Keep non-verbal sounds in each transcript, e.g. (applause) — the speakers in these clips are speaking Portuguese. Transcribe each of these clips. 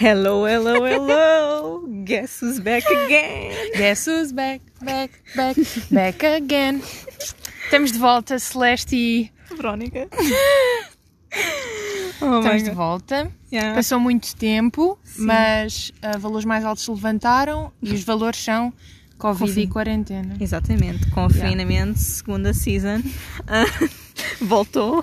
Hello, hello, hello. Guess who's back again? Guess who's back, back, back, back again. Estamos de volta, Celeste e... Verónica. (laughs) Oh Estamos de volta. Yeah. Passou muito tempo, mas ah, valores mais altos se levantaram e os valores são Covid Confim. e quarentena. Exatamente, confinamento, segunda season. (laughs) Ah, voltou,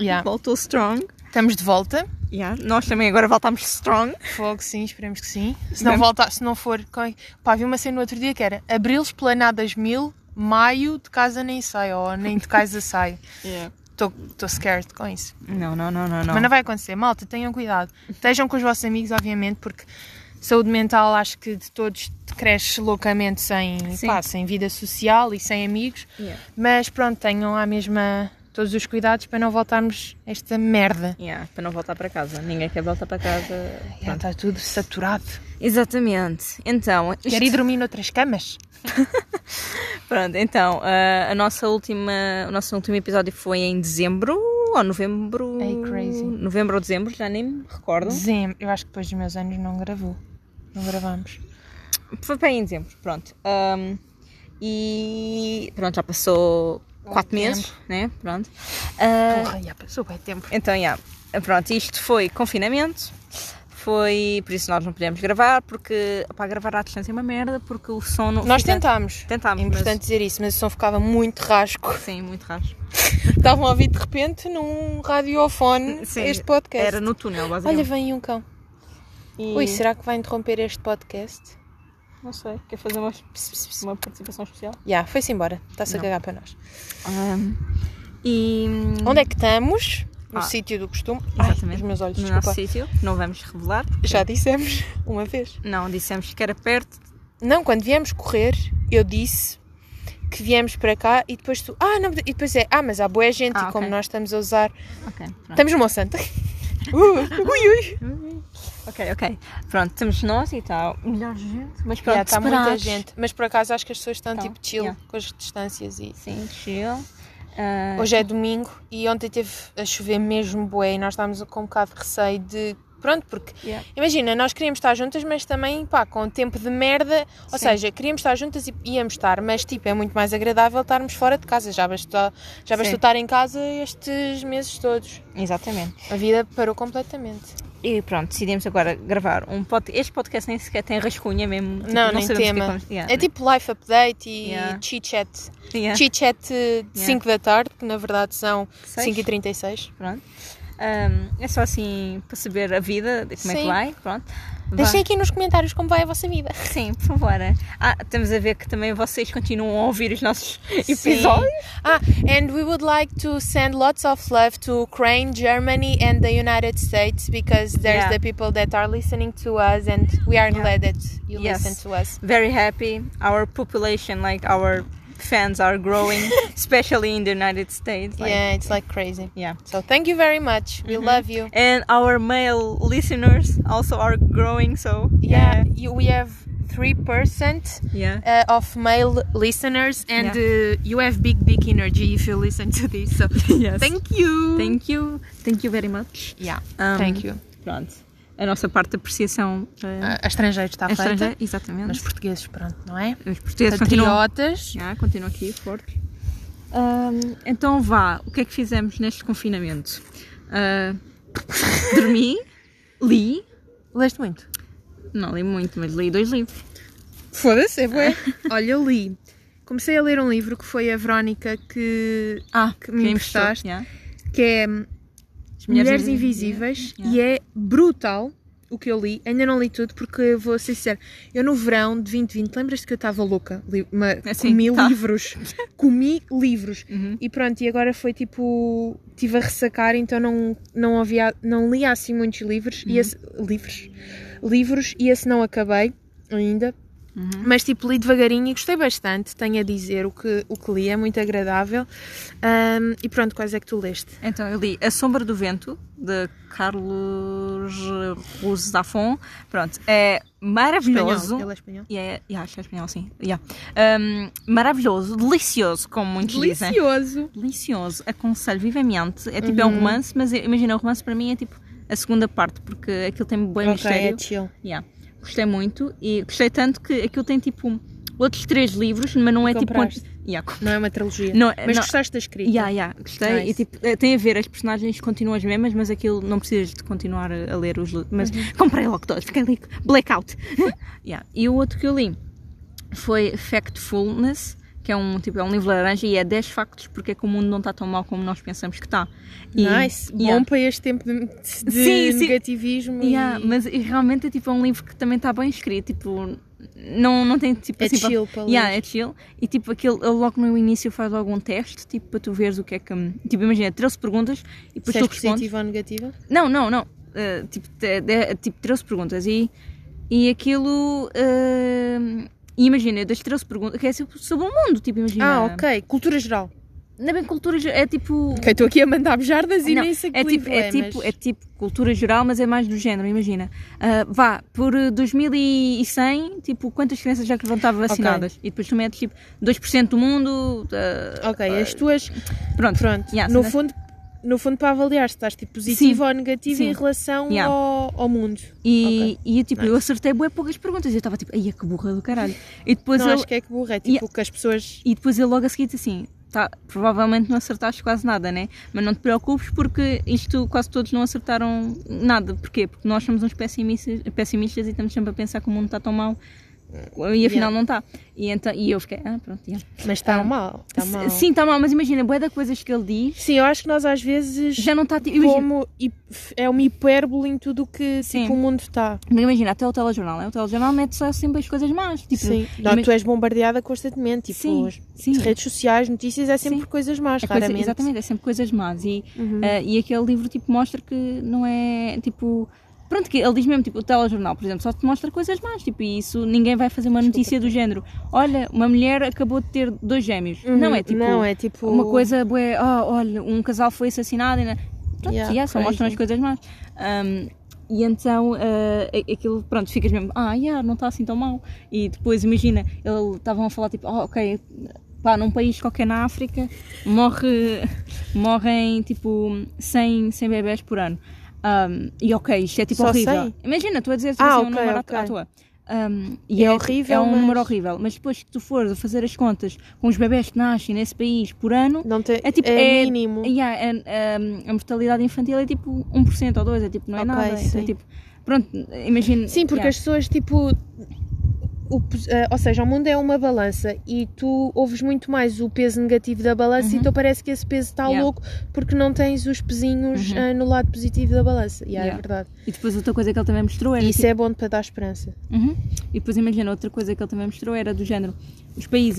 Yeah. voltou strong. Estamos de volta. Yeah. Nós também agora voltamos strong. Fogo, sim, esperemos que sim. Se não, Vamos. volta, se não for. Pá, vi uma cena no outro dia que era Abril Esplanadas Mil, Maio de casa nem sai, ou nem de casa (laughs) sai. Estou scared com isso. Não, não, não, não, não. Mas não vai acontecer. Malta, tenham cuidado. Estejam com os vossos amigos, obviamente, porque saúde mental acho que de todos cresce loucamente sem, pá, sem vida social e sem amigos. Yeah. Mas pronto, tenham a mesma todos os cuidados para não voltarmos a esta merda. Yeah, para não voltar para casa. Ninguém quer voltar para casa. Já está tudo saturado. Exatamente. Então, isto- Quer ir dormir noutras camas? (laughs) Pronto, então, ah, a nossa última, o nosso último episódio foi em dezembro ou novembro? Ei, crazy. Novembro ou dezembro, já nem me recordo. Dezembro. Eu acho que depois dos meus anos não gravou. Não gravamos. Foi aí em dezembro, pronto. Ahm, e pronto, já passou quatro tempo. meses, né? Pronto. Ah, Porra, já passou bem tempo. então, já, pronto, isto foi confinamento. Foi, por isso nós não podemos gravar, porque para gravar à distância é uma merda, porque o som não Nós fica- tentámos. Tentámos, É importante dizer isso, mas o som ficava muito rasco. mas sim, muito raro. (laughs) Estavam a ouvir de repente num radiofone Sim, este podcast. Era no túnel, Olha, basicamente. vem aí um cão. E- Ui, será que vai interromper este podcast? Não sei, quer fazer uma, uma participação especial? Já, foi-se embora. Está-se a Não. cagar para nós. e Onde é que estamos? No Ah. sítio do costume. Ai, exatamente os meus olhos, no desculpa. nosso sítio, não vamos revelar. Já dissemos (laughs) uma vez. Não, dissemos que era perto. Não, quando viemos correr, eu disse que viemos para cá e depois tu. Ah, não, e depois é. Ah, mas há boa gente Ah, e como ok. nós estamos a usar. Ok, pronto. Estamos no Monsanto. (laughs) Uh, ui, ui. Ok, ok. Pronto, estamos nós e tal. Melhor gente. Mas pronto, está muita separados. gente. Mas por acaso acho que as pessoas estão Então, tipo chill yeah. com as distâncias e. Sim, chill. Ah, Hoje é domingo e ontem teve a chover mesmo bué e nós estávamos com um bocado de receio de. Pronto, porque yeah. imagina, nós queríamos estar juntas, mas também pá, com o tempo de merda. Ou Sim. seja, queríamos estar juntas e íamos estar, mas tipo, é muito mais agradável estarmos fora de casa. Já bastou, já bastou estar em casa estes meses todos. Exatamente. A vida parou completamente. E pronto, decidimos agora gravar um podcast. Este podcast nem sequer tem rascunha mesmo. tipo, não, nem sabemos o que é tema. vamos- yeah, É tipo life update e Yeah. chit-chat. yeah, Chit-chat de 5 da tarde, que na verdade são Seis. 5h36. Pronto. Ahm, é só assim para saber a vida, como é que Sim. vai. Pronto. Deixem aqui nos comentários como vai a vossa vida. Sim, por favor. Ah, estamos a ver que também vocês continuam a ouvir os nossos episódios. Ah, and we would like to send lots of love to Ukraine, Germany, and the United States because there's Yeah. the people that are listening to us, and we are Yeah. glad that you Yes. listen to us. Very happy. Our population, like our fans, are growing, (laughs) especially in the United States. like- yeah, it's like crazy. Yeah. So thank you very much. We love you. And our male listeners also are growing. So Yeah, you, we have three percent yeah. uh, of male listeners, and Yeah. uh, you have big, big energy if you listen to this. So (laughs) Yes. thank you. Thank you. Thank you very much. yeah, Um, thank you. Pronto. A nossa parte de apreciação uh, A estrangeiro está feita, estrangeira. Exatamente. mas portugueses, pronto, não é? Os portugueses continuam, Patriotas. yeah, continuam aqui fortes. Um, então vá, o que é que fizemos neste confinamento? Uh, dormi, (laughs) li, Leste muito? não li muito, mas li dois livros. Foda-se, é bué. (laughs) Olha, eu li. Comecei a ler um livro que foi a Verónica que, Ah, que me emprestaste, Yeah. que é As Mulheres, Invisíveis, Yeah. e é brutal o que eu li. Ainda não li tudo porque vou ser sincera. Eu no verão de 2020, lembras-te que eu estava louca? Li- uma- (laughs) Assim, comi tá. livros. (laughs) comi livros. Uhum. E pronto, e agora foi tipo. Estive a ressacar, então não, não, havia, não li assim muitos livros. Uhum. E esse, livros? Livros, e esse não acabei ainda. Uhum. Mas tipo, li devagarinho e gostei bastante, tenho a dizer o que, o que li, é muito agradável. Ahm, e pronto, quais é que tu leste? Então eu li A Sombra do Vento, de Carlos Zafon. Pronto, é maravilhoso. Ele é espanhol. É, yeah, acho que é espanhol, sim. Yeah. Um, maravilhoso, delicioso, como muitos dizem. Delicioso. Delicioso, aconselho vivamente. É tipo, é um Uhum. romance, mas imagina, o romance para mim é tipo a segunda parte, porque aquilo tem bem Ok, mistério. é chill. Yeah. Gostei muito e gostei tanto que aquilo tem tipo outros três livros, mas não é tipo. compraste? Yeah. Não é uma trilogia. Não, Mas não. gostaste da escrita? Yeah, yeah, gostei. Nice. E tipo, tem a ver, as personagens continuam as mesmas, mas aquilo não precisas de continuar a a ler os livros. Mas Uhum. comprei logo todos, fiquei ali, blackout. (laughs) yeah. E o outro que eu li foi Factfulness, que é um, tipo, é um livro laranja e é 10 factos porque é que o mundo não está tão mal como nós pensamos que está. E- Nice. yeah. Bom para este tempo de, de Sim, sim. negativismo. Yeah, e... mas e realmente é tipo é um livro que também está bem escrito, tipo, não, não tem tipo É assim, chill para ler. yeah, é chill. E tipo, aquele, ele logo no início faz algum teste, tipo, para tu veres o que é que. Tipo, imagina, 13 perguntas e depois Se tu respondes. positiva ou negativa? Não, não, não. Uh, tipo, tipo 13 perguntas e, e aquilo. uh, e imagina, das 13 perguntas, que é sobre, o mundo, tipo, imagina. Ah, ok. Cultura geral. Não é bem cultura, ge- é tipo. Ok, estou aqui a mandar bejardas e Não, nem sei que é tipo, livro é, tipo, é tipo cultura geral, mas é mais do género, imagina. Ah, vá, por eh, 2100, tipo, quantas crianças já que vão estar vacinadas? E depois tu metes tipo 2% do mundo. ah, Ok, ah, as tuas... Pronto. Pronto. Yeah, no, fundo, no fundo, para avaliar se estás tipo positiva ou negativa Sim. em relação Yeah. ao, ao mundo. E, e tipo, eu Nice. acertei bué poucas perguntas. Eu estava tipo, ai, que burra do caralho. E depois, não ele, acho que é que burra. É tipo Yeah. que as pessoas... e depois ele logo a seguir disse assim. Tá, provavelmente não acertaste quase nada, né? Mas não te preocupes porque isto quase todos não acertaram nada. Porquê? Porque nós somos uns pessimistas, pessimistas e estamos sempre a pensar que o mundo está tão mal e afinal Yeah. não está. E, então, e eu fiquei, ah, pronto, yeah. Mas está Ah, mal. Está S- mal. Sim, está mal, mas imagina, bué da coisas que ele diz Sim, eu acho que nós às vezes... já não está. tipo, como é uma hipérbole em tudo o que Sim. tipo, o mundo está. mas imagina, até o telejornal, né? o telejornal mete só sempre as coisas más. Tipo, Sim. Não, ima- tu és bombardeada constantemente. Tipo, Sim, as sim. redes sociais, notícias, é sempre Sim. coisas más, É coisa- raramente. exatamente, é sempre coisas más. E, Uhum. ah, e aquele livro tipo, mostra que não é tipo. Pronto, que ele diz mesmo, tipo, o telejornal, por exemplo, só te mostra coisas más, tipo, e isso ninguém vai fazer uma notícia do género. Olha, uma mulher acabou de ter dois gêmeos. Uhum. Não é tipo, Não, é tipo... uma coisa, bué, ah, olha, um casal foi assassinado. E, pronto, Yeah, yeah, só mostram as coisas más. Um, e então a- aquilo, pronto, ficas mesmo, ah, yeah, não está assim tão mal. E depois, imagina, eles estavam a falar tipo, oh, ok, pá, num país qualquer na África morre, morrem tipo 100, 100 bebés por ano. Um, e ok, isto é tipo Só horrível. 100? Imagina, tu a dizer Ah, assim, um ok, número à- ok. à toa. Um, e É é, horrível, é um mas- número horrível, mas depois que tu fores a fazer as contas com os bebés que nascem nesse país por ano, Não te... é tipo, é, é- mínimo. Yeah, é- é, a mortalidade infantil é tipo 1% ou 2%, é tipo, não é Ok, nada. Então, sim. é tipo, pronto, imagina. Sim, porque yeah. as pessoas, tipo. O eh, ou seja, o mundo é uma balança e tu ouves muito mais o peso negativo da balança e então parece que esse peso está Uhum. Yeah. louco porque não tens os pezinhos Uhum. eh, no lado positivo da balança. E yeah, Yeah. é verdade. E depois outra coisa que ele também mostrou era. Isso tipo, é bom para dar esperança. Uhum. E depois imagina, outra coisa que ele também mostrou era do género os países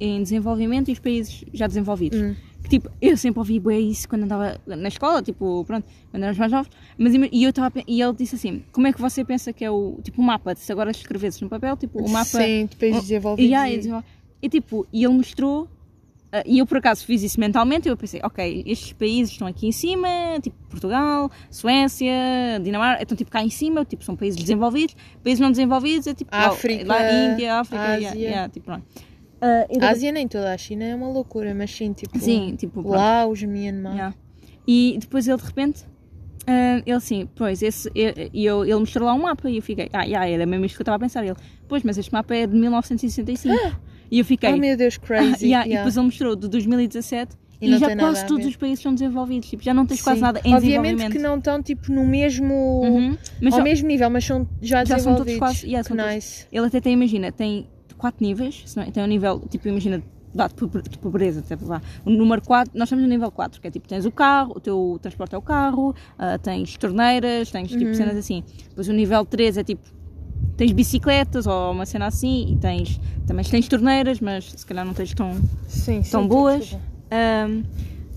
em, desenvolvimento e os países já desenvolvidos. Hum. Tipo, eu sempre ouvi bué isso quando andava na escola, tipo, pronto, quando éramos mais novos, mas e, eu tava, e ele disse assim: como é que você pensa que é o tipo o mapa? Se agora escrevesses no papel, tipo, o mapa. Sim, de países Oh, desenvolvidos. E, e- tipo, e ele mostrou, ah, e eu por acaso fiz isso mentalmente, eu pensei, ok, estes países estão aqui em cima, tipo Portugal, Suécia, Dinamarca, estão tipo cá em cima, tipo, são países desenvolvidos, países não desenvolvidos é tipo lá- África, lá, Índia, África, Ásia. yeah, yeah, tipo, pronto. Ah, e A Ásia nem toda, a China é uma loucura, mas sim, tipo. Sim, tipo. Laos, Myanmar. Yeah. E depois ele de repente, ah, ele assim, pois, esse, e e eu, ele mostrou lá um mapa e eu fiquei, ah, yeah, era mesmo isto que eu estava a pensar. Ele, pois, mas este mapa é de 1965. e eu fiquei, Oh meu Deus, ah, (laughs) crazy. yeah, e yeah. depois ele mostrou de 2017 E e, já quase todos os países são desenvolvidos, tipo, já não tens quase Sim. nada em Obviamente que não estão tipo no mesmo. Uhum. Ao só- mesmo nível, mas são já, Já são todos desenvolvidos. quase- yeah, são todos- nice. ele até tem, imagina, tem quatro níveis, não- tem um nível, tipo, imagina, dado de pobreza, tipo, lá. O número 4, nós estamos no nível 4, que é tipo, tens o carro, o teu transporte é o carro, ah, tens torneiras, tens tipo Uhum. cenas assim. Depois o nível 3 é tipo, tens bicicletas ou uma cena assim, e tens, também tens torneiras, mas se calhar não tens tão, Sim, sim. tão tudo, boas. Ahm,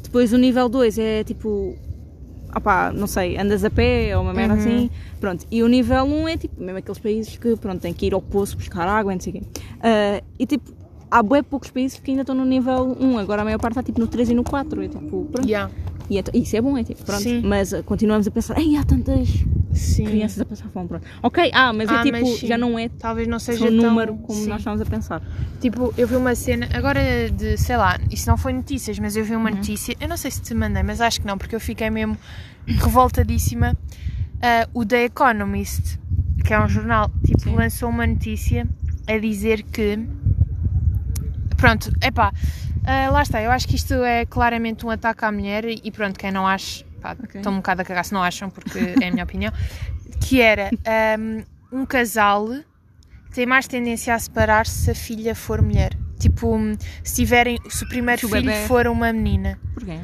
depois o nível 2 é tipo. Opá, não sei, andas a pé ou uma merda Uhum. assim. Pronto. E o nível 1 um é tipo, mesmo aqueles países que pronto, têm que ir ao poço buscar água e não sei o quê. Ah, e tipo, há bué poucos países que ainda estão no nível 1. Agora a maior parte está tipo no 3 e no 4. É tipo, pronto. Yeah. E então- isso é bom, é tipo, pronto. Sim. Mas ah, continuamos a pensar, ei, há tantas Sim. crianças a passar fome. Pronto. Ok, ah, mas Ah, é tipo, mas já não é Talvez não seja um tão... número como sim. nós estamos a pensar. Tipo, eu vi uma cena, agora de, sei lá, isso não foi notícias, mas eu vi Uhum. uma notícia, eu não sei se te mandei, mas acho que não, porque eu fiquei mesmo revoltadíssima. ah, o The Economist, que é um jornal, tipo, Sim. lançou uma notícia a dizer que. Pronto, epá, ah, lá está. Eu acho que isto é claramente um ataque à mulher e pronto, quem não acha, pá, Ok. estão um bocado a cagar se não acham, porque é a minha (laughs) opinião. Que era ahm, um casal tem mais tendência a separar-se se a filha for mulher. Tipo, se tiverem, se o primeiro Se o filho bebé- for uma menina. Porquê?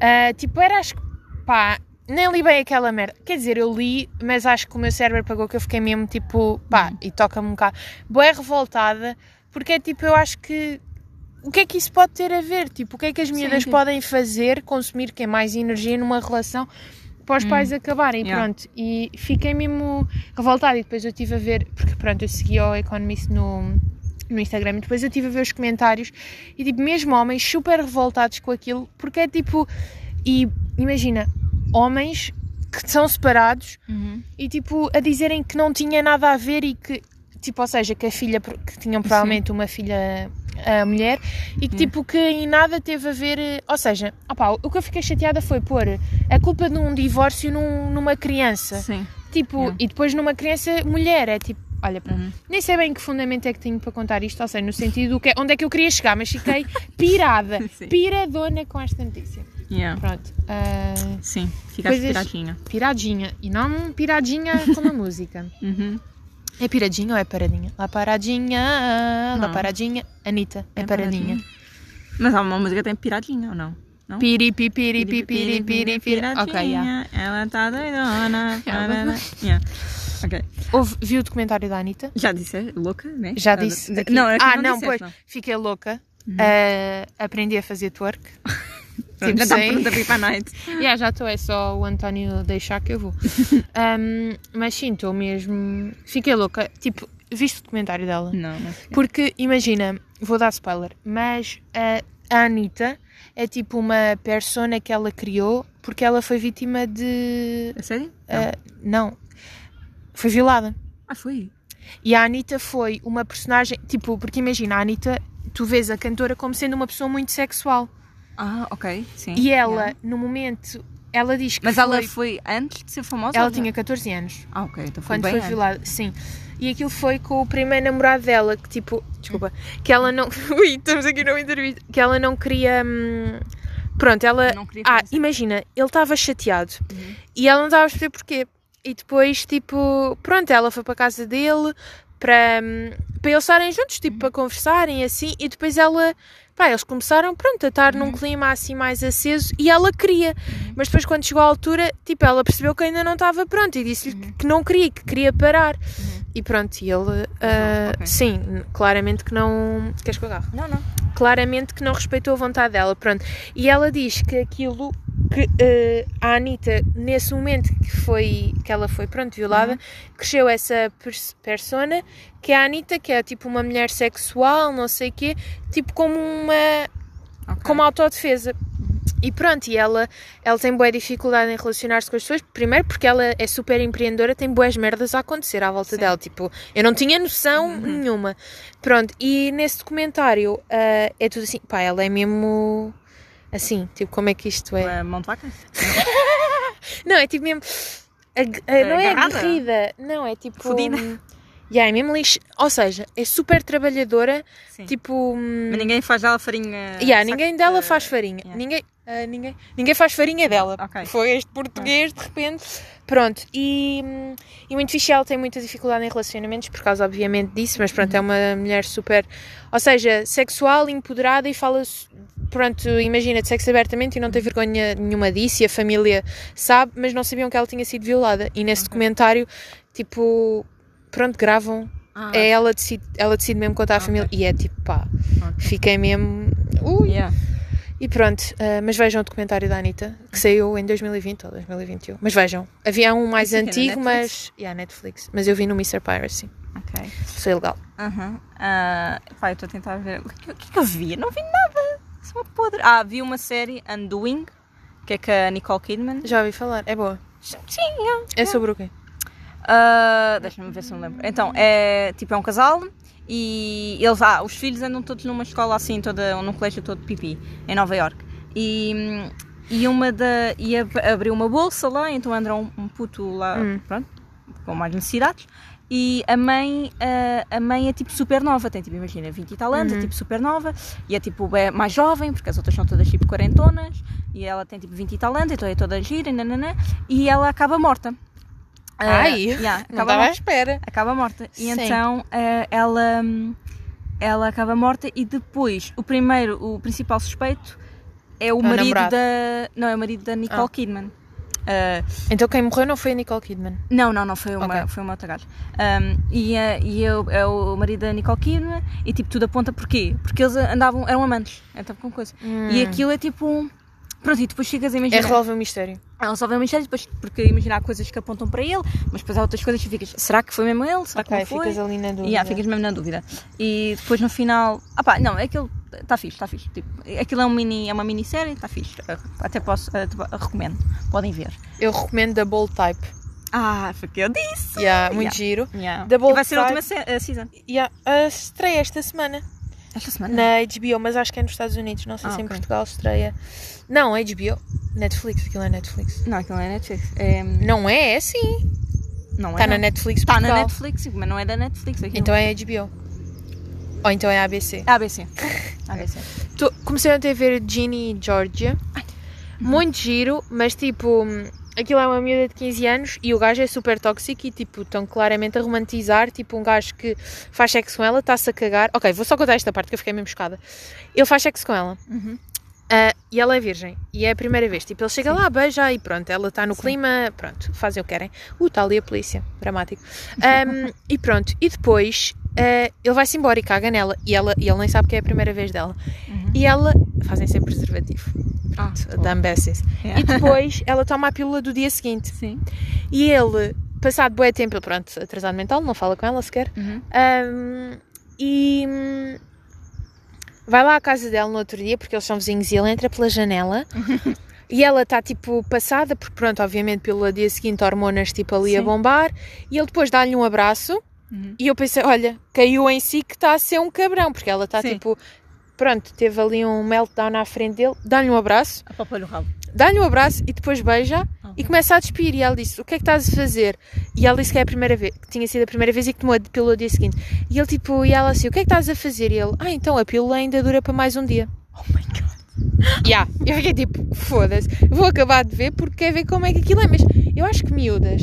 Ah, tipo, era acho que. pá, nem li bem aquela merda. Quer dizer, eu li, mas acho que o meu cérebro pagou que eu fiquei mesmo tipo, pá, e toca-me um bocado. Boa revoltada, porque é tipo, eu acho que. O que é que isso pode ter a ver? Tipo, o que é que as miúdas sim. podem fazer, consumir que é mais energia numa relação para os pais acabarem? Yeah. Pronto, e fiquei mesmo revoltada. E depois eu estive a ver, porque pronto, eu segui o Economist no, no Instagram e depois eu estive a ver os comentários e tipo, mesmo homens super revoltados com aquilo, porque é tipo, e imagina, homens que são separados Uhum. e tipo, a dizerem que não tinha nada a ver e que, tipo, ou seja, que a filha, que tinham provavelmente uma filha a mulher e que tipo que em nada teve a ver, eh, ou seja, opá, o que eu fiquei chateada foi pôr a culpa de um divórcio num- numa criança, Sim. tipo, Yeah. e depois numa criança mulher, é tipo, olha, Uhum. nem sei bem que fundamento é que tenho para contar isto, ou seja, no sentido que, onde é que eu queria chegar, mas fiquei (laughs) pirada, piradona com esta notícia. Yeah. Pronto, ah, Sim, ficaste piradinha. piradinha, e não piradinha com a (laughs) música. Uhum. É piradinha ou é paradinha? Lá paradinha, lá paradinha, Anitta, é, paradinha. Mas há uma música que tem piradinha ou não? Não? Piri, pi, piri, pi, piri, piri, piri. Ok, yeah. Ela tá doidona. (laughs) Yeah. parada. (laughs) Yeah. Ok. Ouve, viu o documentário da Anitta? Já disse, é louca, né? Já disse. de- aqui. Não, é ah, não, não, disseste, pois. não. Uhum. Fiquei louca. Ah, aprendi a fazer twerk. (laughs) Pronto, Tipo, já está pronta para a night. (laughs) Yeah, já estou, é só o António deixar que eu vou. (laughs) Ahm, mas sim, estou mesmo. Fiquei louca. Tipo, viste o documentário dela? Não, não sei. Porque, imagina, vou dar spoiler, mas a, a Anitta é tipo uma persona que ela criou porque ela foi vítima de. É sério? ah, não. Foi violada. Ah, foi? E a Anitta foi uma personagem. Tipo, porque imagina, a Anitta, tu vês a cantora como sendo uma pessoa muito sexual. Ah, ok, sim. E ela, Yeah. no momento, ela diz que. Mas foi, ela foi antes de ser famosa? Ela tinha 14 anos. Ah, ok, então foi Quando foi antes. violada, sim. E aquilo foi com o primeiro namorado dela, que tipo, desculpa, que ela não. (laughs) Ui, estamos aqui numa entrevista. Que ela não queria. hum, Pronto, ela. Não queria Ah, imagina, ele estava chateado Uhum. e ela não estava a perceber porquê. E depois, tipo, pronto, ela foi para a casa dele para, hum, para eles estarem juntos, tipo, para conversarem assim. E depois ela. Pá, eles começaram, pronto, a estar num clima assim mais aceso e ela queria. Mas depois, quando chegou à altura, tipo, ela percebeu que ainda não estava pronto e disse-lhe que não queria, que queria parar. E pronto, e ele. ah, ok. Sim, claramente que não. Queres que eu agarre? Não, não. claramente que não respeitou a vontade dela, pronto. E ela diz que aquilo que eh, a Anitta, nesse momento que foi que ela foi, pronto, violada, cresceu essa pers persona, que é a Anitta, que é tipo uma mulher sexual, não sei o quê, tipo como uma Ok. como autodefesa. E pronto, e ela, ela tem boa dificuldade em relacionar-se com as pessoas, primeiro porque ela é super empreendedora, tem boas merdas a acontecer à volta Sim. dela, tipo, eu não tinha noção nenhuma. Pronto, e nesse documentário ah, é tudo assim, pá, ela é mesmo assim, tipo, como é que isto é? Mão de vaca? (laughs) Não, é tipo mesmo, não é aguerrida, não, é tipo... Fodida. hum, Yeah, é mesmo lixo, ou seja, é super trabalhadora, Sim. tipo... hum, Mas ninguém faz dela farinha. Yeah, ninguém de- dela faz farinha. yeah. Ninguém, ah, ninguém, ninguém faz farinha dela. Ok. Foi este português de repente. Pronto. E, hum, e muito fixe, ela tem muita dificuldade em relacionamentos por causa, obviamente, disso, mas pronto, é uma mulher super. Ou seja, sexual, empoderada e fala. Pronto, imagina, de sexo abertamente e não tem vergonha nenhuma disso e a família sabe, mas não sabiam que ela tinha sido violada. E nesse documentário, tipo, pronto, gravam. Ah, É ela decide, ela decide mesmo contar à família e é tipo, pá, ok. fiquei mesmo. Ui, Yeah. e pronto, ah, mas vejam o documentário da Anitta, que saiu em 2020 ou 2021. Mas vejam, havia um mais Isso é antigo, mas. Netflix? Yeah, Netflix. Mas eu vi no Mr. Piracy. Ok. Isso é legal. Aham. Ah, pá, eu estou a tentar ver. O que, o que é que eu vi? Não vi nada. Sou uma podre. Ah, vi uma série, Undoing, que é com a Nicole Kidman. Já ouvi falar, é boa. Sim, yeah. É sobre o quê? Ah, Deixa-me ver se me lembro. Então, é tipo, é um casal e eles, ah, os filhos andam todos numa escola assim, toda, num colégio todo pipi, em Nova York. E e uma da. e ab- abriu uma bolsa lá, então anda um, um puto lá, Hum. pronto, com mais necessidades. E a mãe, a, a mãe é tipo super nova, tem tipo, imagina, 20 e tal anos, Uhum. é tipo super nova, e é tipo é mais jovem, porque as outras são todas tipo quarentonas, e ela tem tipo 20 e tal anos, então é toda gira, e nananã, e ela acaba morta. Ah, Ai, yeah, não acaba à morta espera. acaba morta. E Sim. então eh, ela, hum, ela acaba morta e depois o primeiro, o principal suspeito é o o marido namorado. da. Não, é o marido da Nicole Ah. Kidman. Eh, Então quem morreu não foi a Nicole Kidman. não, não, não, foi uma, Ok. foi uma outra gaja. Um, e eh, e é, o- é o marido da Nicole Kidman e tipo tudo aponta porquê? Porque eles andavam, eram amantes, então com coisa. E aquilo é tipo um. Pronto, e depois chegas a É imaginar. resolver o mistério. Só vê o mistério, depois, porque imagina há coisas que apontam para ele, mas depois há outras coisas que ficas. Será que foi mesmo ele? Será que Ok, não foi? ficas ali na dúvida. Yeah, ficas mesmo na dúvida. E depois no final. Ah pá, não, aquilo está fixe, está fixe. Tipo, aquilo é, um mini, é uma minissérie, está fixe. Até posso, tipo, recomendo. Podem ver. Eu recomendo da Bold Type. Ah, foi o que eu disse! Yeah, muito Yeah. giro. Yeah. Bold E vai ser a última se- eh, season. Yeah, a estreia esta semana Esta semana? na HBO, mas acho que é nos Estados Unidos. Não sei Ah, se em ok. Portugal estreia. Não, HBO. Netflix, aquilo é Netflix. Não, aquilo é Netflix. É, Não é, é sim. não é. Está na não. Netflix. Está na. Netflix, mas não é da Netflix. Aquilo. Então é HBO. Ou então é ABC. ABC. ABC. (laughs) Tô- comecei ontem a ver Ginny e Georgia. Muito giro, mas tipo, hum, aquilo é uma miúda de 15 anos e o gajo é super tóxico e tipo, estão claramente a romantizar. Tipo, um gajo que faz sexo com ela, está-se a cagar. Ok, vou só contar esta parte que eu fiquei mesmo chocada. Ele faz sexo com ela. Uhum. ah, e ela é virgem, e é a primeira vez. Tipo, ele chega lá, beija e pronto, ela está no clima, pronto, fazem o que querem. Uh, está ali a polícia, dramático. Ahm, (laughs) e pronto, e depois ah, ele vai-se embora e caga nela, e, ela, e ele nem sabe que é a primeira vez dela. E ela, fazem sempre preservativo, Ah, da Ambessis. Yeah. E (laughs) depois ela toma a pílula do dia seguinte. Sim. E ele, passado bué tempo, ele, pronto, atrasado mental, não fala com ela sequer. Uhum. Um, e hum, vai lá à casa dela no outro dia, porque eles são vizinhos, e ele entra pela janela. (laughs) E ela está tipo passada, porque pronto, obviamente pelo dia seguinte hormonas tipo ali a Sim. bombar, e ele depois dá-lhe um abraço, Uhum. e eu pensei, olha, caiu em si que está a ser um cabrão, porque ela está Sim. tipo, pronto, teve ali um meltdown à frente dele, dá-lhe um abraço, o rabo. dá-lhe um abraço e depois beija Ah. e começa a despir. E ela disse: O que é que estás a fazer? E ela disse que é a primeira vez, que tinha sido a primeira vez e que tomou a pílula no dia seguinte. E ele tipo, e ela assim: O que é que estás a fazer? E ele: Ah, então a pílula ainda dura para mais um dia. Oh my god. (laughs) Yeah. Eu fiquei tipo: Foda-se, vou acabar de ver porque quer ver como é que aquilo é. Mas eu acho que miúdas,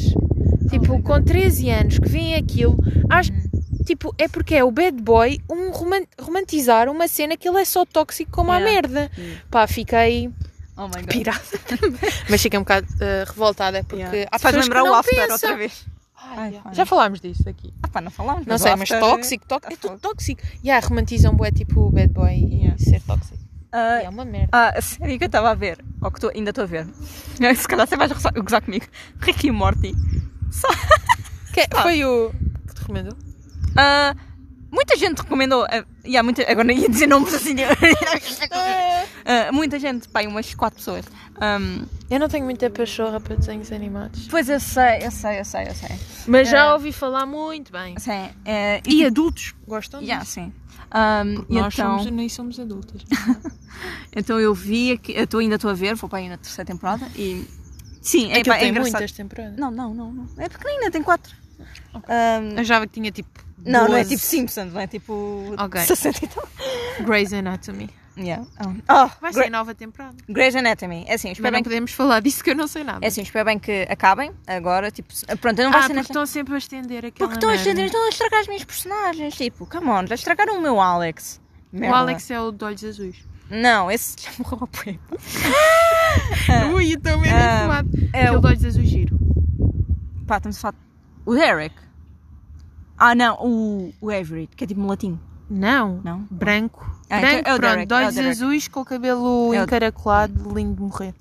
tipo, com 13 anos que veem aquilo, acho Tipo, é porque é o bad boy um roman- romantizar uma cena que ele é só tóxico como a Yeah. merda. Hum. Pá, fiquei Oh my god. pirada. (laughs) Mas fiquei um bocado eh, revoltada porque Yeah. há Faz lembrar o after pensam. outra vez. Ai, Ai, yeah. Já falámos disso aqui. Ah pá, não falámos. Não sei, o mas tóxico, tóxico, é Ah, tudo tóxico. Yeah, romantizam bué tipo o bad boy e Yeah. ser tóxico. E é uma merda. Ah, a série que eu estava a ver, ou que tô- ainda estou a ver, (laughs) se calhar você vai gozar gozar comigo, Ricky e Morty. Só- (laughs) Que Ah. foi o que te recomendou? Ah, muita gente recomendou, ah, e há muita, agora ia dizer nomes assim, (laughs) (laughs) Ah, muita gente, pá, umas 4 pessoas. Ahm, Eu não tenho muita pachorra para desenhos animados. pois eu sei, eu sei, eu sei, eu sei. Mas já É. ouvi falar muito bem. Sim, eh, E adultos gostam yeah, disso. sim. Ahm, e Nós então, somos, nem somos adultas. então eu vi, aqui, eu tô, ainda estou a ver, vou para aí na terceira temporada e sim, é, Aquilo pá, é tem engraçado. muitas temporadas. Não, não, não, não. É pequenina, tem 4. Eu já que tinha tipo. Não, não é 12. tipo Simpsons, não é tipo Ok. 60 e tal. Grey's Anatomy. Yeah. Oh, oh Vai Grey- ser nova temporada. Grey's Anatomy. É assim, Mas espero não bem que, podemos falar disso que eu não sei nada. é assim, espero bem que acabem agora. Tipo, pronto, eu não vai ah, ser porque nesta. estão sempre a estender aquela Porque estão a, estender- estão a estragar as minhas personagens. Tipo, come on, já estragaram o meu Alex. O Merda. Alex é o de olhos azuis. Não, esse (laughs) já morreu há pouco. Ui, estou mesmo Ah, inflamado. é Aquele o- de olhos azuis giro. Pá, estamos a falar. O Derek. Ah, não, o, o Everett, que é tipo mulatinho. Não. Não? Branco. Ah, Branco, então é o pronto, Derek, de é olhos Derek. azuis com o cabelo É o- encaracolado, lindo de morrer.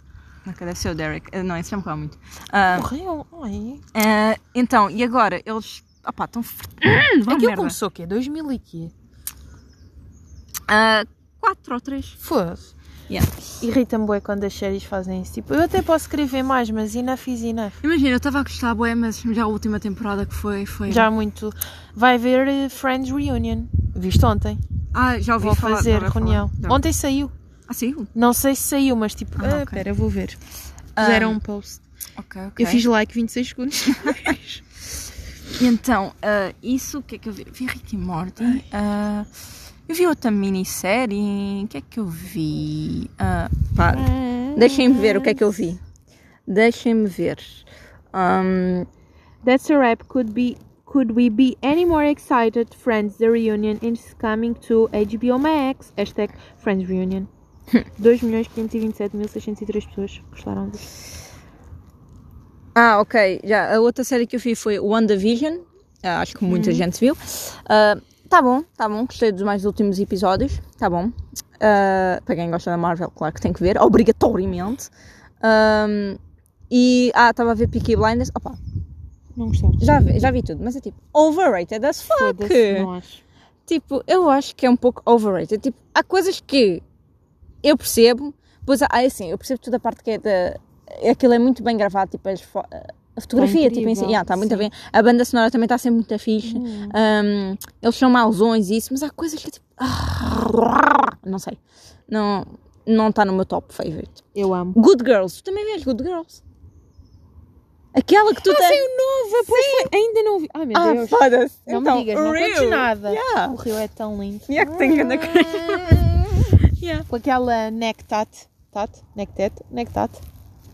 Não, deve ser o Derek. Ah, Não, esse já morreu muito. Ah, Morreu? Ai. ah, então, e agora? Eles. Ah pá, estão. Aquilo começou o quê? 2000 e quê? Ah, quatro ou três. Foda-se. Yeah. Irrita-me bué quando as séries fazem isso. Tipo, eu até posso escrever mais, mas enough is enough. Imagina, eu estava a gostar, bué, mas já a última temporada que foi. foi... Já muito. Vai haver eh, Friends Reunion. Viste ontem? Ah, já ouvi Vou falar. fazer ouvi falar, reunião. ouvi- Ontem saiu. Ah, sim? Não sei se saiu, mas tipo, Ah, ah, ok. pera, vou ver. Ah, Fizeram um post. Ok, ok. Eu fiz like 26 segundos. (laughs) E então, ah, isso, o que é que eu vi? Vi Rick e Morty. ah, eu vi outra minissérie. O que é que eu vi? Ah, pá, deixem-me ver o que é que eu vi. Deixem-me ver. Ahm, That's a wrap. Could be could we be any more excited? Friends, the reunion is coming to HBO Max. Hashtag Friends Reunion. (laughs) 2.527.603 pessoas gostaram disso. Ah, ok. Já, a outra série que eu vi foi WandaVision. Ah, acho que muita gente viu. Ah, tá bom, tá bom. Gostei dos mais últimos episódios. Tá bom. Ah, para quem gosta da Marvel, claro que tem que ver, obrigatoriamente. Ahm, e, ah, estava a ver Peaky Blinders. Opa, Não gostaram? já vi, já vi tudo, mas é tipo, overrated as fuck. Não acho. Tipo, eu acho que é um pouco overrated. Tipo, há coisas que eu percebo, pois há, assim, eu percebo toda a parte que é da. Aquilo é muito bem gravado, tipo, as a fotografia, tipo, em si, incrível, yeah, tá muito sim. bem. A banda sonora também está sempre muito fixe. Hum. Um, eles são mauzões e isso, mas há coisas que é tipo. ah, Não sei. Não não está no meu top favorite. Eu amo. Good Girls, tu também vês Good Girls? Aquela que tu tens. Saiu nova, pois foi. Ainda não vi. Ai meu Ah, Deus. foda-se. Não então, me digas, não contes nada. Yeah. O Rio é tão lindo. Yeah, que tem grande (laughs) (laughs) Yeah. Com aquela nectat. Tat?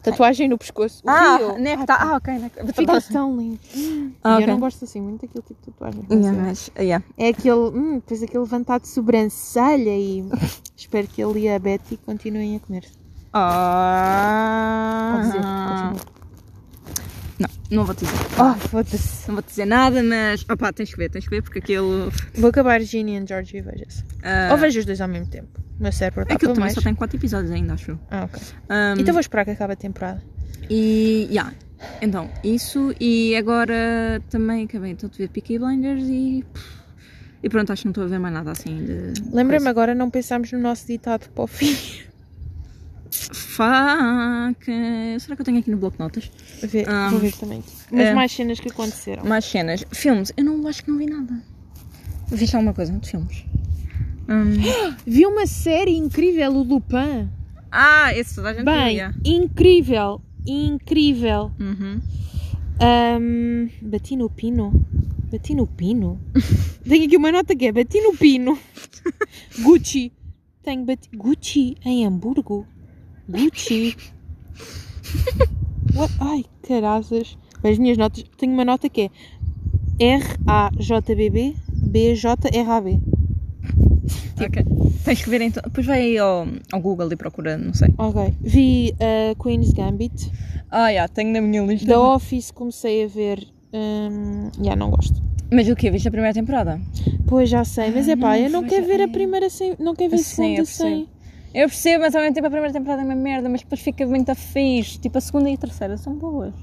Tatuagem no pescoço. Ah, Rio. nectar. Ah, ok. nectar. Fica tão lindo. Ah, E ok. eu não gosto assim muito daquele tipo de tatuagem. mas Yeah, é. mas, yeah. É aquele. Hum, depois aquele levantado de sobrancelha e (laughs) espero que ele e a Betty continuem a comer. Pode dizer, Ah. continua. Não, não vou te dizer. Oh, foda-se. Não vou te dizer nada, mas. Opá, tens que ver, tens que ver porque aquilo. Vou acabar Ginny e George e veja-se. ah, Ou vejo os dois ao mesmo tempo. O meu cérebro está aquilo para também mais. só tem 4 episódios ainda, acho. eu. Ah, ok. Um, Então vou esperar que acabe a temporada. E. Yeah. Então, isso. E agora também acabei então de ver Peaky Blinders e. E pronto, acho que não estou a ver mais nada assim de. Lembrei-me agora, não pensámos no nosso ditado para o fim. Fuck. Será que eu tenho aqui no bloco de notas? Vou ver, Ah, vou ver também. Mas é. mais cenas que aconteceram. Mais cenas. Filmes. Eu não acho que não vi nada. Viste alguma coisa de filmes? Hum. (gasps) Vi uma série incrível, o Lupin. Ah, esse toda a gente Bem, via. incrível, incrível. Uhum. Ahm, bati no pino. Bati no pino? (laughs) Tenho aqui uma nota que é bati no pino. (laughs) Gucci. Tenho bati... Gucci em Hamburgo. Gucci. What? Ai, carazas. As minhas notas. Tenho uma nota que é R-A-J-B-B B-J-R-A-B. Ok. Tens que ver então. Depois vai aí ao, ao Google e procura, não sei. Ok. Vi a Queen's Gambit. Ah, já, tenho na minha lista. The Office comecei a ver. hum, Já não gosto. Mas o que? Viste a primeira temporada? Pois já sei, mas é pá, eu não quero ver a primeira sem. Não quero ver a Sim, segunda sem. Eu percebo, mas ao mesmo tempo a primeira temporada é uma merda, mas depois fica muito fixe. Tipo, a segunda e a terceira são boas.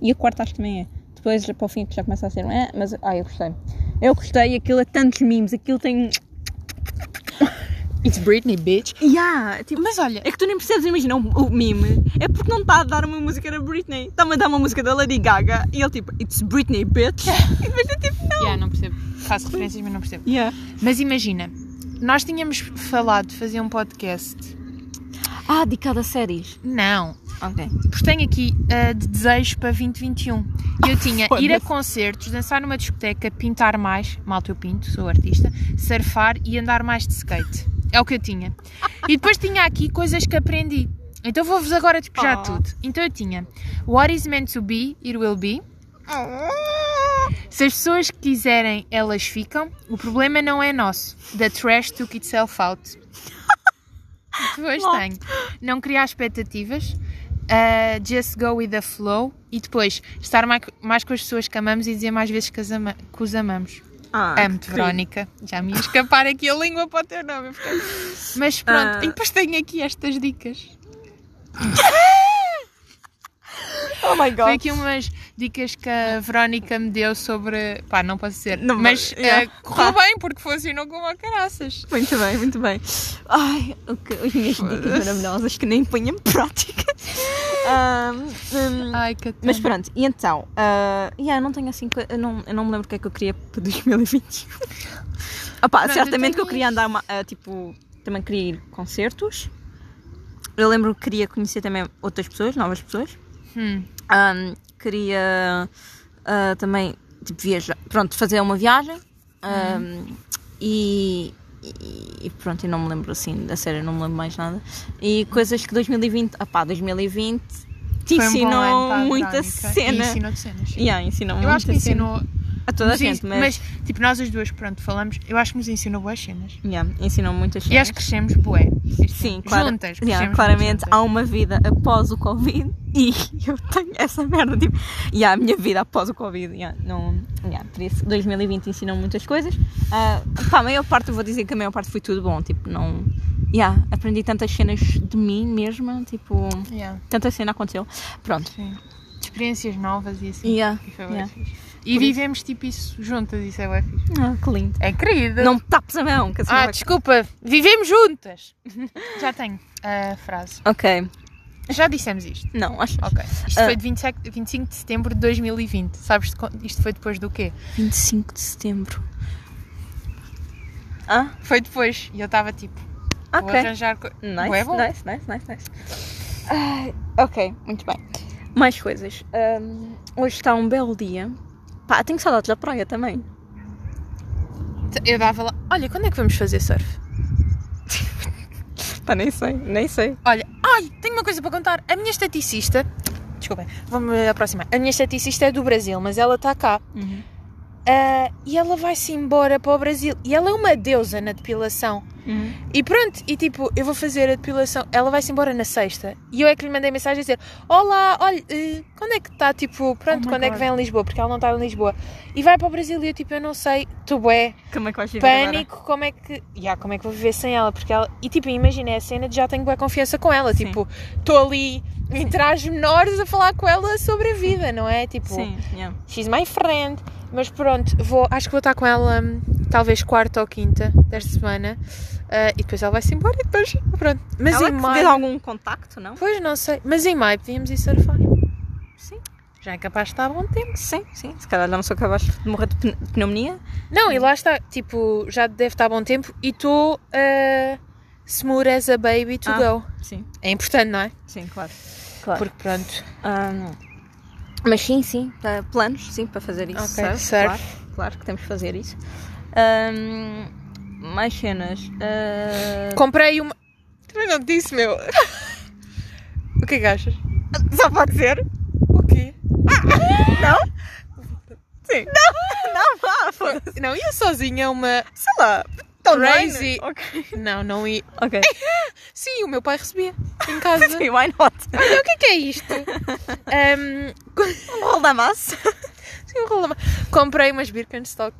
E a quarta acho que também é. Depois, para o fim, que já começa a ser. É, mas, ah, eu gostei. Eu gostei, aquilo é tantos memes, aquilo tem. It's Britney, bitch. Yeah, tipo, Mas olha, É que tu nem percebes, imagina, o, o meme é porque não está a dar uma música da Britney. Está-me a dar uma música da Lady Gaga e ele tipo, it's Britney, bitch. e depois é tipo, não. yeah, não percebo. Faço referências, mas não percebo. Yeah. Mas imagina, nós tínhamos falado de fazer um podcast. Ah, dedicado a séries. Não, Ok. porque tenho aqui ah, de desejos para 2021. E eu (laughs) tinha ir a concertos, dançar numa discoteca, pintar mais, malta eu pinto, sou artista, surfar e andar mais de skate. É o que eu tinha. E depois tinha aqui coisas que aprendi. Então vou-vos agora despejar Oh. tudo. Então eu tinha What is meant to be, it will be. Se as pessoas quiserem, elas ficam. O problema não é nosso. The trash took itself out. (laughs) Depois tenho. Não criar expectativas. uh, just go with the flow. E depois, estar mais, mais com as pessoas que amamos e dizer mais vezes que, as ama- que os amamos. Ah, Amo-te, Verónica. Já me ia escapar aqui a língua para o teu nome. (laughs) Mas pronto. Ah. E depois tenho aqui estas dicas. (laughs) (laughs) Oh my god. Foi aqui umas dicas que a Verónica me deu sobre. Pá, não posso dizer. Não, mas yeah. eh, correu bem porque funcionou como a caraças. Muito bem, muito bem. Ai, ok, as minhas dicas maravilhosas que nem ponho em prática. (laughs) Ahm, hum, Ai, que mas pronto, e então, ah, yeah, eu não tenho assim, eu não, eu não me lembro o que é que eu queria para 2021. Opá, Pronto, eu certamente que eu queria andar, uma, ah, tipo, também queria ir concertos. eu lembro que queria conhecer também outras pessoas, novas pessoas. Hum. Um, queria ah, também tipo, viajar, pronto, fazer uma viagem. Um, e, e- e pronto, e não me lembro assim, da série, não me lembro mais nada. E coisas que 2020, ah pá, 2020 te Foi um ensinou para a muita cena. E ensinou-te cenas. Yeah, ensinou Eu acho que ensinou a toda a gente, ens- mas, tipo, nós as duas, pronto, falamos, eu acho que nos ensinou boas cenas. yeah, ensinou muitas E cenas. acho que crescemos bué. Sim, claro, Juntas, yeah, claramente juntas. há uma vida após o Covid (laughs) e eu tenho essa merda, tipo, e há a minha vida após o Covid, yeah, não, yeah, por isso 2020 ensinou muitas coisas. Ah, pá, a maior parte, eu vou dizer que a maior parte foi tudo bom, tipo, não, yeah, aprendi tantas cenas de mim mesma, tipo, Yeah, tanta cena aconteceu, pronto. sim. Experiências novas e assim. Yeah, E yeah. fixe. E vivemos tipo isso juntas, isso é bué fixe. Ah, que lindo. É querido. Não me tapes a mão, que assim Ah, desculpa, vivemos juntas. (laughs) Já tenho a frase. Ok, Já dissemos isto. não, acho Ok. Isto Ah. foi de 27, 25 de setembro de 2020. Sabes isto foi depois do quê? 25 de setembro. Ah, Foi depois. E eu estava tipo, vou ok. arranjar. Nice, nice, nice, nice, nice. Ai, ok, muito bem. Mais coisas. Ahm, hoje está um belo dia. Pá, tenho saudades da praia também. Eu dava lá. Olha, quando é que vamos fazer surf? (laughs) Pá, nem sei, nem sei. Olha, ai, tenho uma coisa para contar. A minha esteticista. Desculpem, vou-me aproximar. A minha esteticista é do Brasil, mas ela está cá. Ah, e ela vai-se embora para o Brasil. E ela é uma deusa na depilação. E pronto, e tipo, eu vou fazer a depilação. Ela vai-se embora na sexta. E eu é que lhe mandei mensagem a dizer: Olá, olha, eh, quando é que está? Tipo, pronto, Oh quando é que God. vem a Lisboa? Porque ela não está em Lisboa. E vai para o Brasil. E eu, tipo, eu não sei, tu é Como é que vais viver agora? pânico, como é que. Yeah, como é que vou viver sem ela? Porque ela. E tipo, imagina é a cena de já tenho boa confiança com ela. Sim. Tipo, estou ali em trajes menores a falar com ela sobre a vida, não é? Tipo, Sim, yeah. she's my friend. Mas pronto, vou, acho que vou estar com ela talvez quarta ou quinta desta semana. Ah, e depois ela vai-se embora e depois. Pronto. Mas Ela em maio. algum contacto, não? Pois não sei. Mas em maio podíamos ir surfar. Sim. Já é capaz de estar a bom tempo. Sim, sim. Se calhar não sou capaz de morrer de pne- pneumonia. Não, e lá está. Tipo, já deve estar a bom tempo e estou uh, smooth as a baby to Ah. go. Sim, É importante, não é? sim, claro. claro. Porque pronto. Mas sim, sim, para planos, sim, para fazer isso. Ok, surf, surf. Claro, claro que temos que fazer isso. Ahm, mais cenas. Ah, Comprei uma. Também não te disse, meu. (laughs) o que é que achas? Só pode ser? O quê? Sim. Não, (laughs) não, vá, foda-se. Não, ia sozinha uma. Sei lá. Tão Crazy. Ok. Não, não ia. Ok. (laughs) Sim, o meu pai recebia em casa. Sim, why not? Olha, o que é que é isto? Ahm, Um rolo da massa. sim, um rolo- Comprei umas Birkenstock.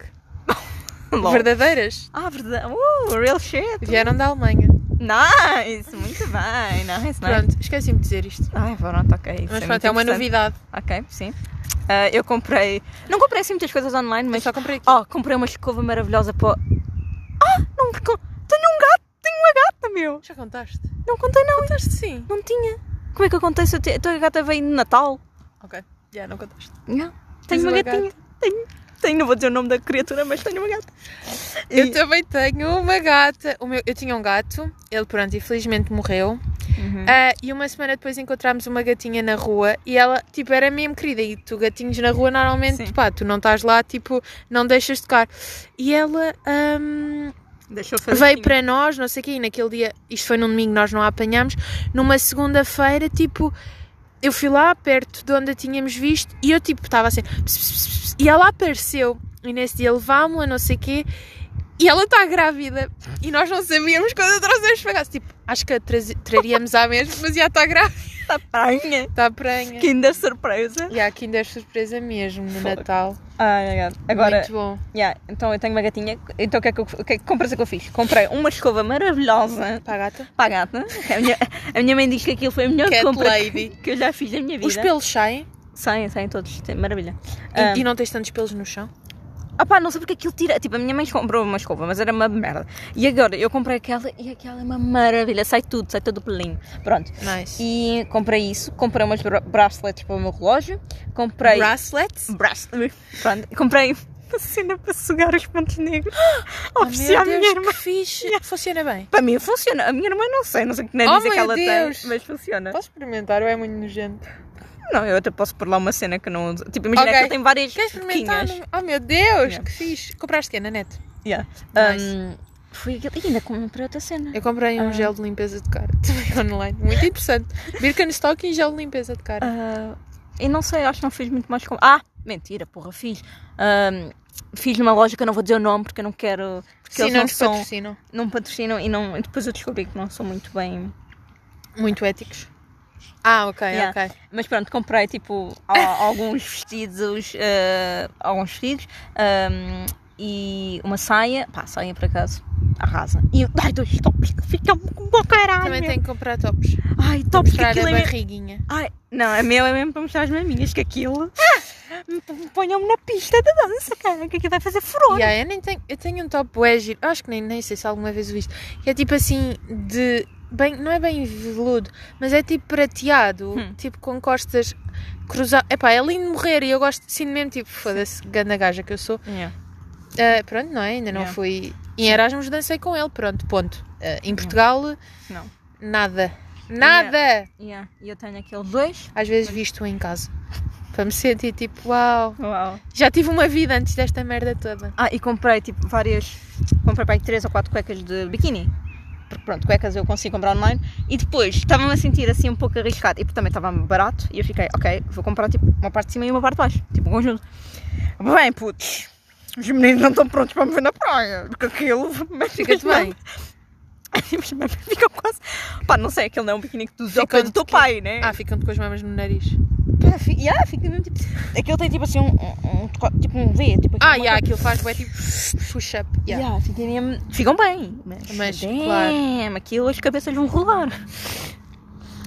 (laughs) verdadeiras. Ah, verdade. Uh, real shit. Vieram da Alemanha. Nice, muito bem. Nice, nice. Pronto, esqueci-me de dizer isto. Ai, pronto, ok. isso Mas é pronto, é uma novidade. Ok, sim. Ah, eu comprei. Não comprei assim muitas coisas online, Mas mas. só comprei aqui. Oh, comprei uma escova maravilhosa para. Ah, não. co- Tenho um gato, tenho uma gata, meu. Já contaste? Não contei, não. Contaste sim. Não tinha. Como é que acontece? A tua gata veio no Natal. Ok, já não contaste. Não. Tens Tenho uma uma gatinha. Tenho. Tenho, não vou dizer o nome da criatura, mas tenho uma gata. Eu E- também tenho uma gata. O meu, eu tinha um gato, ele pronto, infelizmente morreu. Uhum. Ah, e uma semana depois encontramos uma gatinha na rua e ela, tipo, era mesmo querida. E tu, gatinhos na rua, normalmente, Sim. pá, tu não estás lá, tipo, não deixas de tocar. E ela eu fazer. veio assim. para nós, não sei o quê, e naquele dia, isto foi num domingo, nós não a apanhámos. Numa segunda-feira, tipo, eu fui lá perto de onde a tínhamos visto e eu, tipo, estava assim, "Ps, ps, ps, ps", e ela apareceu. E nesse dia levámos-la, não sei o quê. E ela está grávida. E nós não sabíamos quando a trouxemos para casa. Tipo, acho que a traríamos à mesma, mas já está grávida. Tá pranha. Está pranha. Kinder surpresa. E ainda é surpresa mesmo no. Natal. God. Agora, Muito bom. yeah, então eu tenho uma gatinha. Então o que é que, eu, o que, é que compras é que eu fiz? Comprei uma escova maravilhosa Para a gata. para a gata. A minha, a minha mãe diz que aquilo foi a melhor Cat compra lady. que eu já fiz na minha vida. Os pelos saem Saem, saem todos. Maravilha. e, Ah, e não tens tantos pelos no chão. Ah pá, não sei porque aquilo tira. Tipo, a minha mãe comprou uma escova, mas era uma merda. E agora eu comprei aquela e aquela é uma maravilha. Sai tudo, sai todo o pelinho. Pronto. Nice. E comprei isso. Comprei umas bra bracelets para o meu relógio. Comprei. Bracelets? Bracelets. Pronto. Comprei (laughs) uma cena para sugar os pontos negros. (gasps) Oh, Ofereci à minha Deus, irmã. que fixe. (laughs) Funciona bem. Para mim funciona. A minha irmã não sei, não sei que nem Oh, dizer que meu ela Deus. tem, mas funciona. Posso experimentar ou é muito nojento? Não, eu até posso pôr lá uma cena que não uso. Tipo, imagina Ok. que ele tem várias Queres experimentar? Oh meu Deus, Yeah. que fixe. Compraste que na net? Yeah. Nice. Um, aquilo. E ainda comprei outra cena. Eu comprei um Ah. gel de limpeza de cara (laughs) também online. Muito interessante. Birkenstock e gel de limpeza de cara. Ah, e não sei, acho que não fiz muito mais com. Ah, mentira, porra, fiz. Ahm, fiz numa loja que eu não vou dizer o nome porque eu não quero. Porque Sim, eles não não, são, patrocinam. não patrocinam e, não, depois eu descobri que não são muito bem. Muito éticos. Ah, ok, Yeah. ok. Mas pronto, comprei tipo (laughs) alguns vestidos, ah, alguns vestidos ahm, e uma saia. Pá, saia por acaso, arrasa. E ai, dois tops que ficam com bom caralho. Também tenho que comprar tops. Ai, Para tops que mostrar aquilo a é barriguinha. Ai, não, a meu é mesmo para mostrar as maminhas, que aquilo. me (laughs) Ponham-me na pista de dança, cara, que aquilo vai fazer furor. Yeah, eu, nem tenho, eu tenho um top bué giro. Acho que nem, nem sei se alguma vez o viste. Que é tipo assim, de. Bem, não é bem veludo, mas é tipo prateado, Hum. tipo com costas cruzadas. Epá, é lindo morrer e eu gosto de mesmo, tipo, foda-se, ganda gaja que eu sou. Yeah. Ah, pronto, não é? Ainda não Yeah. fui. Em Erasmus dancei com ele, pronto, ponto. Ah, em Portugal, Não. nada. Nada! Yeah. E eu tenho aqueles dois. Às vezes visto em casa. Para me sentir tipo, uau, Uau. já tive uma vida antes desta merda toda. Ah, e comprei tipo várias. Comprei para aí três ou quatro cuecas de biquíni. Porque pronto, cuecas eu consigo comprar online. E depois estava-me a sentir assim um pouco arriscado. E também estava barato. E eu fiquei, ok, vou comprar tipo uma parte de cima e uma parte de baixo. Tipo um conjunto. Bem, putz. Os meninos não estão prontos para me ver na praia. Porque aquilo. (laughs) Fica-te bem. Mas mesmo ficam quase. Pá, não sei, aquele não é um biquíni que tu usas ao pé do teu pai, né? Ah, ficam com as mamas no nariz. Pá, fi- yeah, fica mesmo tipo. (laughs) Aquele tem tipo assim um. um, um tipo um V. Tipo, Ah, yeah, aquilo faz bué tipo push-up. Yeah. Yeah, fica mesmo- Ficam bem. Mas, Mas, damn, aquilo as cabeças vão rolar. (laughs)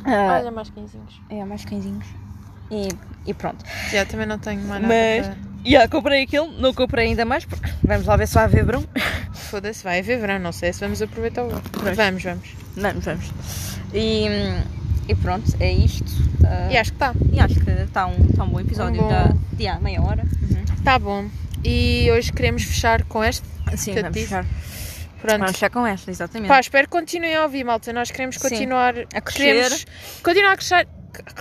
Ah, Olha mais quinzinhos. é, mais cãezinhos. E, e pronto. Já, também não tenho mais nada Mas, para... yeah, comprei aquilo, não comprei ainda mais, porque vamos lá ver se vai haver verão. (laughs) Foda-se, vai haver verão, não sei se vamos aproveitar o verão. Vamos, vamos. Vamos, vamos. E, e pronto, é isto. Ah, E acho que está. e acho que está um, tá um bom episódio. Um bom- Da, yeah, meia hora. Está bom. E hoje queremos fechar com este. Sim, Que vamos fechar. Pronto. Vamos fechar com esta, exatamente. Pá, espero que continuem a ouvir, malta. Nós queremos Sim. continuar A crescer. Queremos continuar a crescer.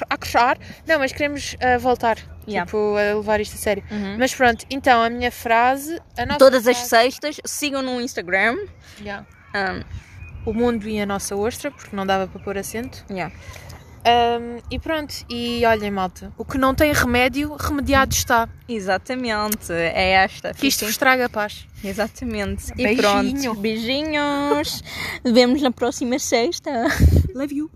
A crescer. Não, mas queremos ah, voltar. Yeah. Tipo, a levar isto a sério. Uhum. Mas pronto, então a minha frase. A Todas as frase- sextas, sigam no Instagram. Yeah. Um, O mundo e a nossa ostra, porque não dava para pôr acento. yeah. Um, e pronto, e olhem, malta, o que não tem remédio, remediado está. Exatamente, é esta. Que isto vos traga paz. Exatamente. E Beijinho. pronto. Beijinhos. Vemos na próxima sexta. Love you.